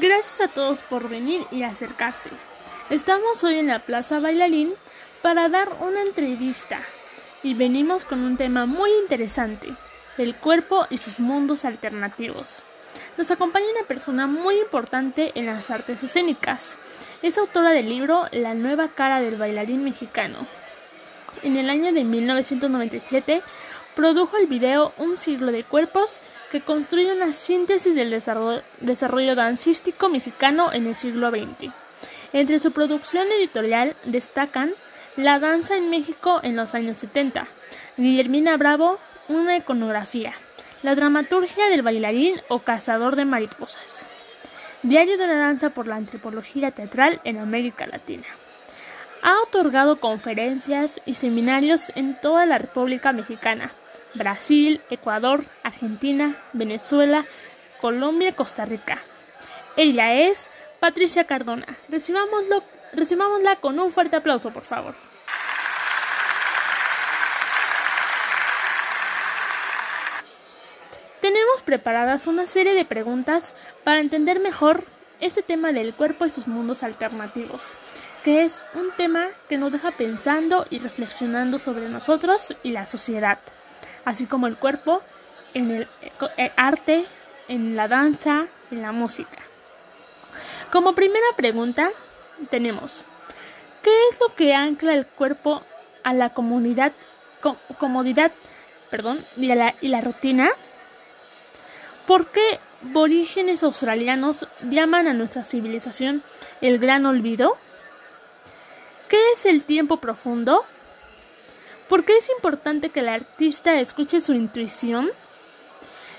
Gracias a todos por venir y acercarse. Estamos hoy en la Plaza Bailarín para dar una entrevista y venimos con un tema muy interesante, el cuerpo y sus mundos alternativos. Nos acompaña una persona muy importante en las artes escénicas. Es autora del libro La nueva cara del bailarín mexicano. En el año de 1997 produjo el video Un siglo de cuerpos que construye una síntesis del desarrollo, dancístico mexicano en el siglo XX. Entre su producción editorial destacan La danza en México en los años 70, Guillermina Bravo, una iconografía, La dramaturgia del bailarín o cazador de mariposas, Diario de una danza por la antropología teatral en América Latina. Ha otorgado conferencias y seminarios en toda la República Mexicana, Brasil, Ecuador, Argentina, Venezuela, Colombia Costa Rica. Ella es Patricia Cardona. Recibámoslo, recibámosla con un fuerte aplauso, por favor. Tenemos preparadas una serie de preguntas para entender mejor este tema del cuerpo y sus mundos alternativos, que es un tema que nos deja pensando y reflexionando sobre nosotros y la sociedad así como el cuerpo en el, arte, en la danza, en la música. Como primera pregunta tenemos, ¿qué es lo que ancla el cuerpo a la comunidad, comodidad perdón, y, la, y la rutina? ¿Por qué aborígenes australianos llaman a nuestra civilización el gran olvido? ¿Qué es el tiempo profundo? ¿Por qué es importante que el artista escuche su intuición?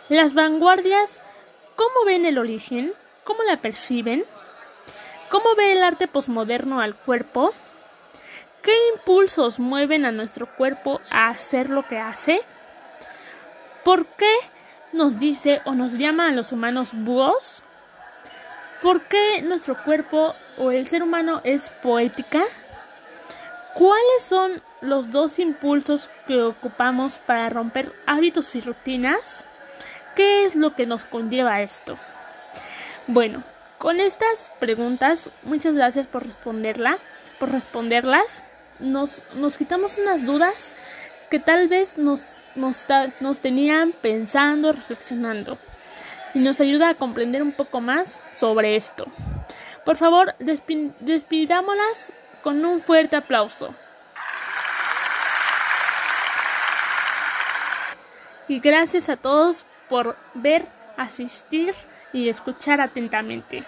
Las vanguardias, ¿cómo ven el origen? ¿Cómo la perciben? ¿Cómo ve el arte posmoderno al cuerpo? ¿Qué impulsos mueven a nuestro cuerpo a hacer lo que hace? ¿Por qué nos dice o nos llama a los humanos búhos? ¿Por qué nuestro cuerpo o el ser humano es poética? ¿Cuáles son los dos impulsos que ocupamos para romper hábitos y rutinas? ¿Qué es lo que nos conlleva esto? Bueno, con estas preguntas, muchas gracias por responderla, por responderlas. Nos, nos quitamos unas dudas que tal vez nos, nos, nos tenían pensando, reflexionando y nos ayuda a comprender un poco más sobre esto. Por favor, despidámoslas con un fuerte aplauso. Y gracias a todos por ver, asistir y escuchar atentamente.